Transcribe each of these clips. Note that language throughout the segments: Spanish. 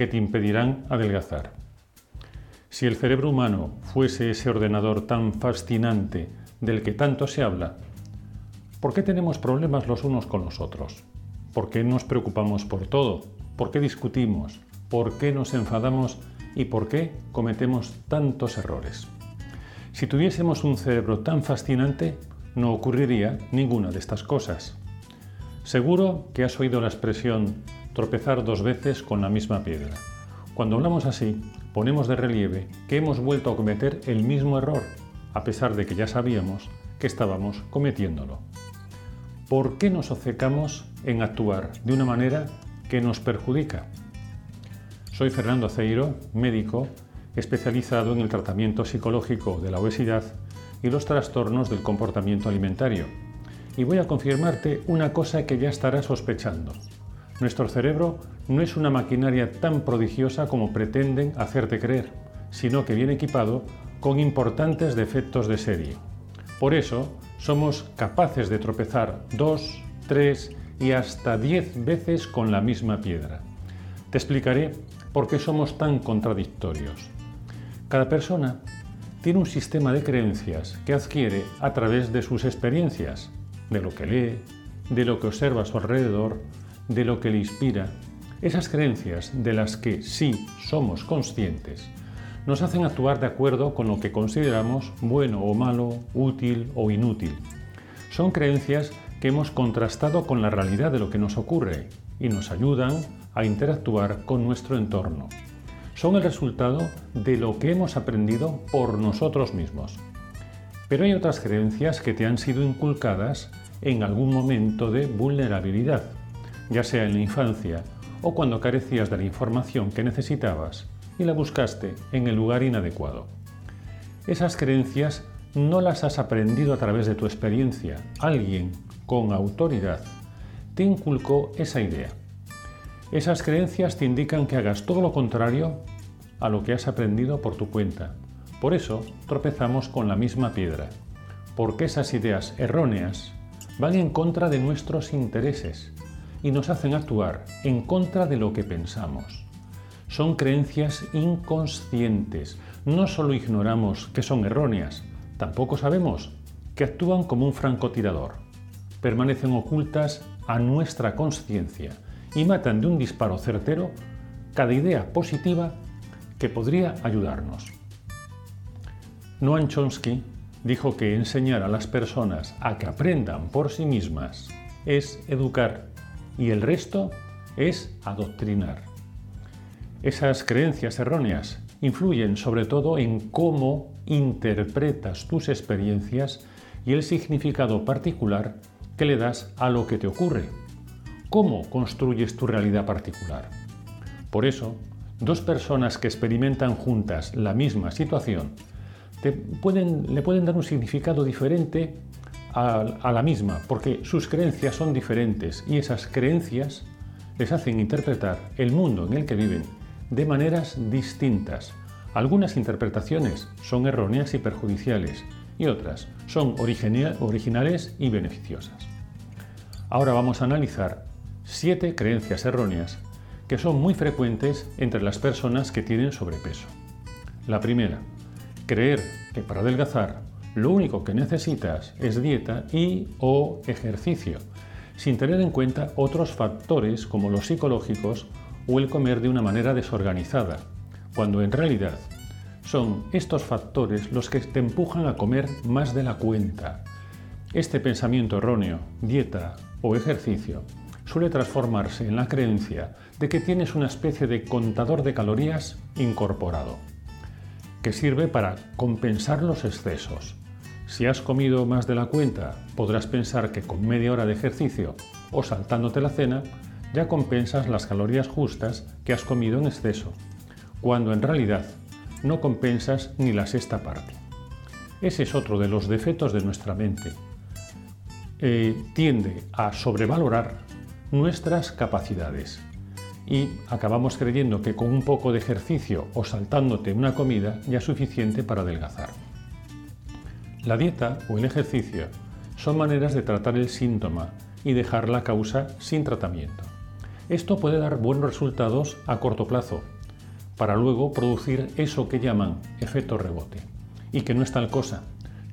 que te impedirán adelgazar. Si el cerebro humano fuese ese ordenador tan fascinante del que tanto se habla, ¿por qué tenemos problemas los unos con los otros? ¿Por qué nos preocupamos por todo? ¿Por qué discutimos? ¿Por qué nos enfadamos? ¿Y por qué cometemos tantos errores? Si tuviésemos un cerebro tan fascinante, no ocurriría ninguna de estas cosas. Seguro que has oído la expresión tropezar dos veces con la misma piedra. Cuando hablamos así, ponemos de relieve que hemos vuelto a cometer el mismo error, a pesar de que ya sabíamos que estábamos cometiéndolo. ¿Por qué nos obcecamos en actuar de una manera que nos perjudica? Soy Fernando Aceiro, médico especializado en el tratamiento psicológico de la obesidad y los trastornos del comportamiento alimentario. Y voy a confirmarte una cosa que ya estarás sospechando. Nuestro cerebro no es una maquinaria tan prodigiosa como pretenden hacerte creer, sino que viene equipado con importantes defectos de serie. Por eso, somos capaces de tropezar dos, tres y hasta diez veces con la misma piedra. Te explicaré por qué somos tan contradictorios. Cada persona tiene un sistema de creencias que adquiere a través de sus experiencias, de lo que lee, de lo que observa a su alrededor, de lo que le inspira, esas creencias de las que sí somos conscientes, nos hacen actuar de acuerdo con lo que consideramos bueno o malo, útil o inútil. Son creencias que hemos contrastado con la realidad de lo que nos ocurre y nos ayudan a interactuar con nuestro entorno. Son el resultado de lo que hemos aprendido por nosotros mismos. Pero hay otras creencias que te han sido inculcadas en algún momento de vulnerabilidad ya sea en la infancia o cuando carecías de la información que necesitabas y la buscaste en el lugar inadecuado. Esas creencias no las has aprendido a través de tu experiencia. Alguien con autoridad te inculcó esa idea. Esas creencias te indican que hagas todo lo contrario a lo que has aprendido por tu cuenta. Por eso tropezamos con la misma piedra, porque esas ideas erróneas van en contra de nuestros intereses y nos hacen actuar en contra de lo que pensamos. Son creencias inconscientes. No solo ignoramos que son erróneas, tampoco sabemos que actúan como un francotirador. Permanecen ocultas a nuestra conciencia y matan de un disparo certero cada idea positiva que podría ayudarnos. Noam Chomsky dijo que enseñar a las personas a que aprendan por sí mismas es educar y el resto es adoctrinar. Esas creencias erróneas influyen sobre todo en cómo interpretas tus experiencias y el significado particular que le das a lo que te ocurre. ¿Cómo construyes tu realidad particular? Por eso, dos personas que experimentan juntas la misma situación le pueden dar un significado diferente a, la misma, porque sus creencias son diferentes y esas creencias les hacen interpretar el mundo en el que viven de maneras distintas. Algunas interpretaciones son erróneas y perjudiciales y otras son originales y beneficiosas. Ahora vamos a analizar siete creencias erróneas que son muy frecuentes entre las personas que tienen sobrepeso. La primera, creer que para adelgazar lo único que necesitas es dieta y o ejercicio, sin tener en cuenta otros factores como los psicológicos o el comer de una manera desorganizada, cuando en realidad son estos factores los que te empujan a comer más de la cuenta. Este pensamiento erróneo, dieta o ejercicio, suele transformarse en la creencia de que tienes una especie de contador de calorías incorporado, que sirve para compensar los excesos si has comido más de la cuenta, podrás pensar que con media hora de ejercicio o saltándote la cena, ya compensas las calorías justas que has comido en exceso, cuando en realidad no compensas ni la sexta parte. Ese es otro de los defectos de nuestra mente. Eh, tiende a sobrevalorar nuestras capacidades y acabamos creyendo que con un poco de ejercicio o saltándote una comida ya es suficiente para adelgazar. La dieta o el ejercicio son maneras de tratar el síntoma y dejar la causa sin tratamiento. Esto puede dar buenos resultados a corto plazo, para luego producir eso que llaman efecto rebote, y que no es tal cosa.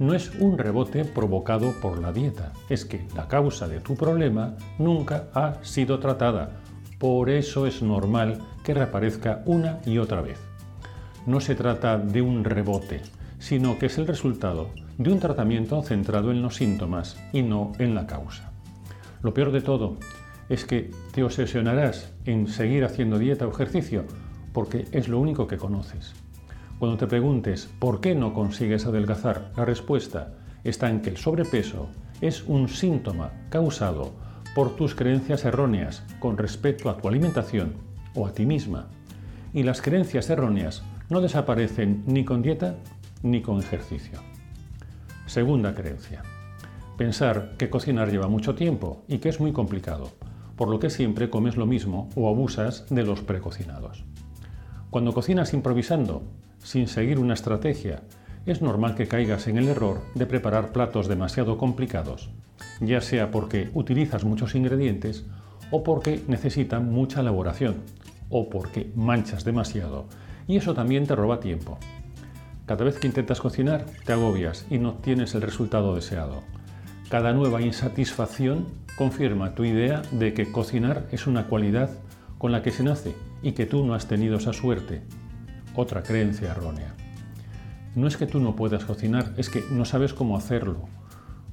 No es un rebote provocado por la dieta, es que la causa de tu problema nunca ha sido tratada. Por eso es normal que reaparezca una y otra vez. No se trata de un rebote, sino que es el resultado de un tratamiento centrado en los síntomas y no en la causa. Lo peor de todo es que te obsesionarás en seguir haciendo dieta o ejercicio porque es lo único que conoces. Cuando te preguntes por qué no consigues adelgazar, la respuesta está en que el sobrepeso es un síntoma causado por tus creencias erróneas con respecto a tu alimentación o a ti misma. Y las creencias erróneas no desaparecen ni con dieta ni con ejercicio. Segunda creencia. Pensar que cocinar lleva mucho tiempo y que es muy complicado, por lo que siempre comes lo mismo o abusas de los precocinados. Cuando cocinas improvisando, sin seguir una estrategia, es normal que caigas en el error de preparar platos demasiado complicados, ya sea porque utilizas muchos ingredientes o porque necesitan mucha elaboración, o porque manchas demasiado, y eso también te roba tiempo. Cada vez que intentas cocinar, te agobias y no obtienes el resultado deseado. Cada nueva insatisfacción confirma tu idea de que cocinar es una cualidad con la que se nace y que tú no has tenido esa suerte. Otra creencia errónea. No es que tú no puedas cocinar, es que no sabes cómo hacerlo.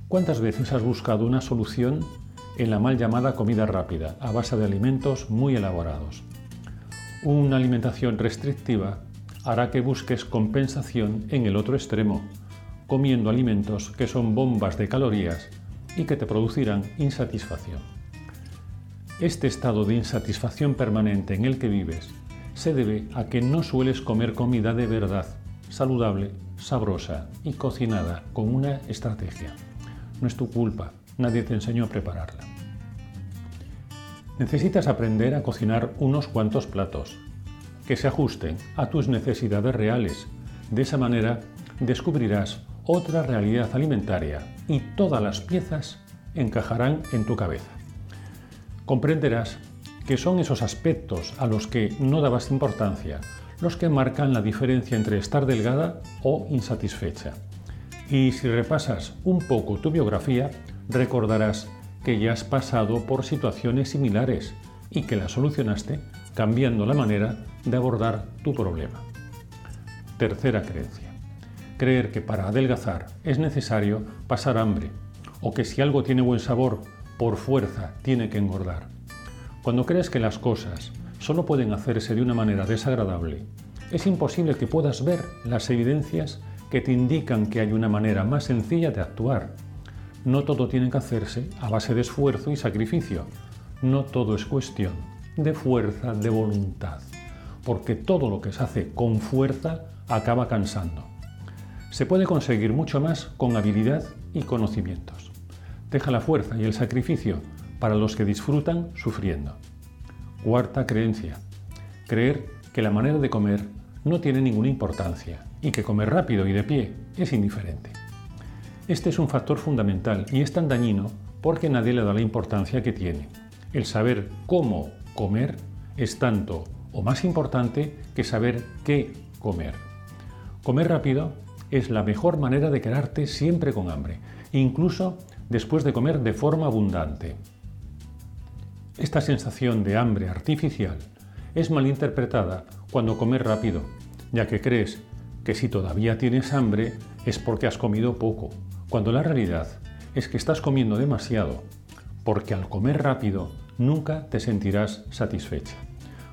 ¿Cuántas veces has buscado una solución en la mal llamada comida rápida, a base de alimentos muy elaborados? Una alimentación restrictiva hará que busques compensación en el otro extremo, comiendo alimentos que son bombas de calorías y que te producirán insatisfacción. Este estado de insatisfacción permanente en el que vives se debe a que no sueles comer comida de verdad, saludable, sabrosa y cocinada con una estrategia. No es tu culpa, nadie te enseñó a prepararla. Necesitas aprender a cocinar unos cuantos platos que se ajusten a tus necesidades reales. De esa manera descubrirás otra realidad alimentaria y todas las piezas encajarán en tu cabeza. Comprenderás que son esos aspectos a los que no dabas importancia los que marcan la diferencia entre estar delgada o insatisfecha. Y si repasas un poco tu biografía, recordarás que ya has pasado por situaciones similares y que las solucionaste cambiando la manera de abordar tu problema. Tercera creencia creer que para adelgazar es necesario pasar hambre o que si algo tiene buen sabor, por fuerza tiene que engordar. Cuando crees que las cosas solo pueden hacerse de una manera desagradable, es imposible que puedas ver las evidencias que te indican que hay una manera más sencilla de actuar. No todo tiene que hacerse a base de esfuerzo y sacrificio. No todo es cuestión de fuerza de voluntad, porque todo lo que se hace con fuerza acaba cansando. Se puede conseguir mucho más con habilidad y conocimientos. Deja la fuerza y el sacrificio para los que disfrutan sufriendo. Cuarta creencia. Creer que la manera de comer no tiene ninguna importancia y que comer rápido y de pie es indiferente. Este es un factor fundamental y es tan dañino porque nadie le da la importancia que tiene. El saber cómo comer es tanto o más importante que saber qué comer. Comer rápido es la mejor manera de quedarte siempre con hambre, incluso después de comer de forma abundante. Esta sensación de hambre artificial es malinterpretada cuando comes rápido, ya que crees que si todavía tienes hambre es porque has comido poco, cuando la realidad es que estás comiendo demasiado, porque al comer rápido nunca te sentirás satisfecha.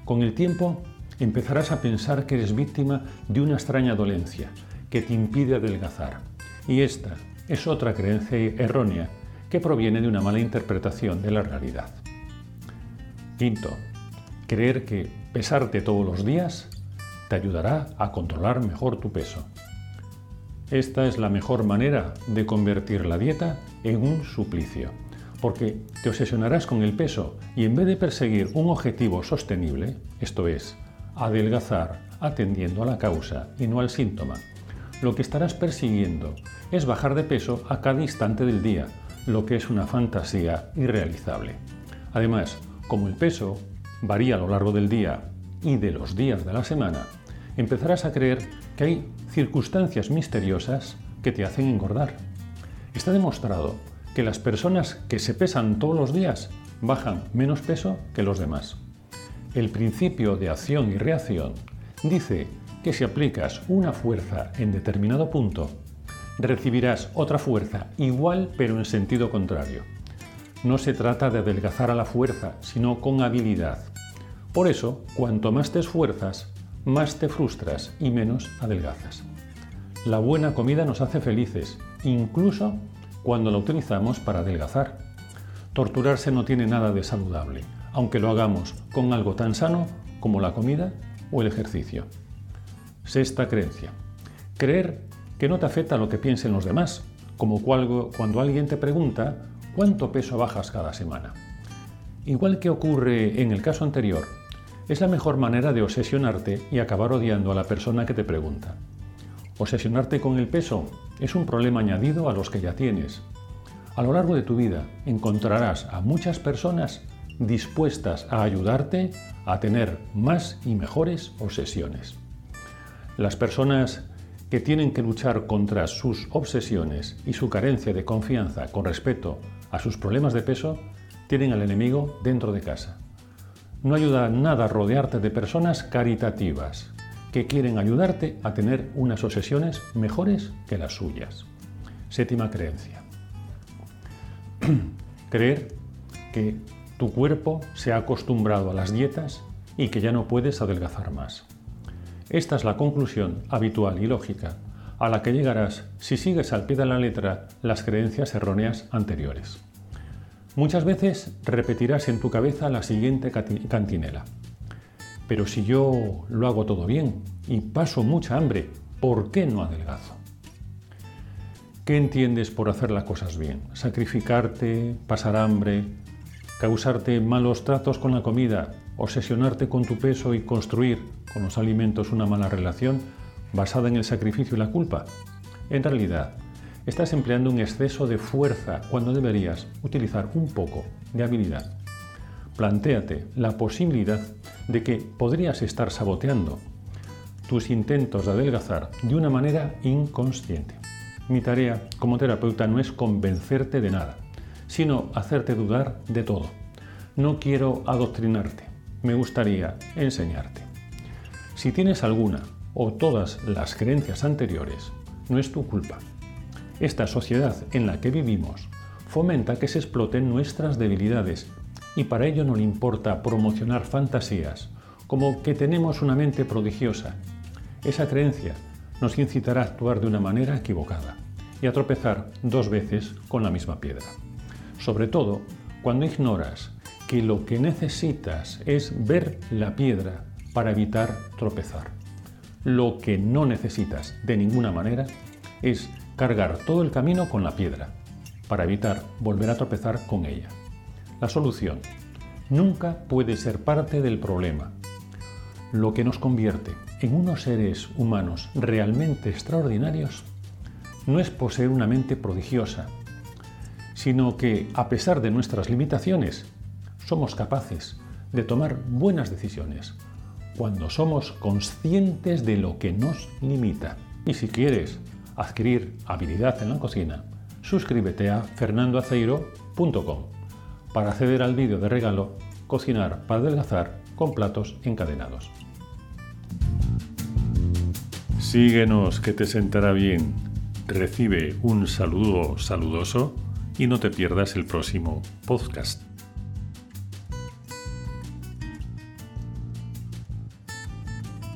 Con el tiempo empezarás a pensar que eres víctima de una extraña dolencia, que te impide adelgazar. Y esta es otra creencia errónea que proviene de una mala interpretación de la realidad. Quinto, creer que pesarte todos los días te ayudará a controlar mejor tu peso. Esta es la mejor manera de convertir la dieta en un suplicio, porque te obsesionarás con el peso y en vez de perseguir un objetivo sostenible, esto es, adelgazar atendiendo a la causa y no al síntoma, lo que estarás persiguiendo es bajar de peso a cada instante del día, lo que es una fantasía irrealizable. Además, como el peso varía a lo largo del día y de los días de la semana, empezarás a creer que hay circunstancias misteriosas que te hacen engordar. Está demostrado que las personas que se pesan todos los días bajan menos peso que los demás. El principio de acción y reacción dice que si aplicas una fuerza en determinado punto, recibirás otra fuerza igual pero en sentido contrario. No se trata de adelgazar a la fuerza, sino con habilidad. Por eso, cuanto más te esfuerzas, más te frustras y menos adelgazas. La buena comida nos hace felices, incluso cuando la utilizamos para adelgazar. Torturarse no tiene nada de saludable, aunque lo hagamos con algo tan sano como la comida o el ejercicio. Sexta creencia. Creer que no te afecta lo que piensen los demás, como cuando alguien te pregunta cuánto peso bajas cada semana. Igual que ocurre en el caso anterior, es la mejor manera de obsesionarte y acabar odiando a la persona que te pregunta. Obsesionarte con el peso es un problema añadido a los que ya tienes. A lo largo de tu vida encontrarás a muchas personas dispuestas a ayudarte a tener más y mejores obsesiones. Las personas que tienen que luchar contra sus obsesiones y su carencia de confianza con respecto a sus problemas de peso tienen al enemigo dentro de casa. No ayuda nada rodearte de personas caritativas que quieren ayudarte a tener unas obsesiones mejores que las suyas. Séptima creencia. Creer que tu cuerpo se ha acostumbrado a las dietas y que ya no puedes adelgazar más. Esta es la conclusión habitual y lógica a la que llegarás si sigues al pie de la letra las creencias erróneas anteriores. Muchas veces repetirás en tu cabeza la siguiente cantinela. Pero si yo lo hago todo bien y paso mucha hambre, ¿por qué no adelgazo? ¿Qué entiendes por hacer las cosas bien? ¿Sacrificarte, pasar hambre, causarte malos tratos con la comida, obsesionarte con tu peso y construir con los alimentos una mala relación basada en el sacrificio y la culpa? En realidad, estás empleando un exceso de fuerza cuando deberías utilizar un poco de habilidad. Plantéate la posibilidad de que podrías estar saboteando tus intentos de adelgazar de una manera inconsciente. Mi tarea como terapeuta no es convencerte de nada, sino hacerte dudar de todo. No quiero adoctrinarte, me gustaría enseñarte. Si tienes alguna o todas las creencias anteriores, no es tu culpa. Esta sociedad en la que vivimos fomenta que se exploten nuestras debilidades y para ello no le importa promocionar fantasías como que tenemos una mente prodigiosa. Esa creencia nos incitará a actuar de una manera equivocada y a tropezar dos veces con la misma piedra sobre todo cuando ignoras que lo que necesitas es ver la piedra para evitar tropezar. Lo que no necesitas de ninguna manera es cargar todo el camino con la piedra para evitar volver a tropezar con ella. La solución nunca puede ser parte del problema. Lo que nos convierte en unos seres humanos realmente extraordinarios no es poseer una mente prodigiosa, sino que a pesar de nuestras limitaciones, somos capaces de tomar buenas decisiones cuando somos conscientes de lo que nos limita. Y si quieres adquirir habilidad en la cocina, suscríbete a fernandoaceiro.com para acceder al vídeo de regalo Cocinar para adelgazar con platos encadenados. Síguenos que te sentará bien. Recibe un saludo saludoso y no te pierdas el próximo podcast.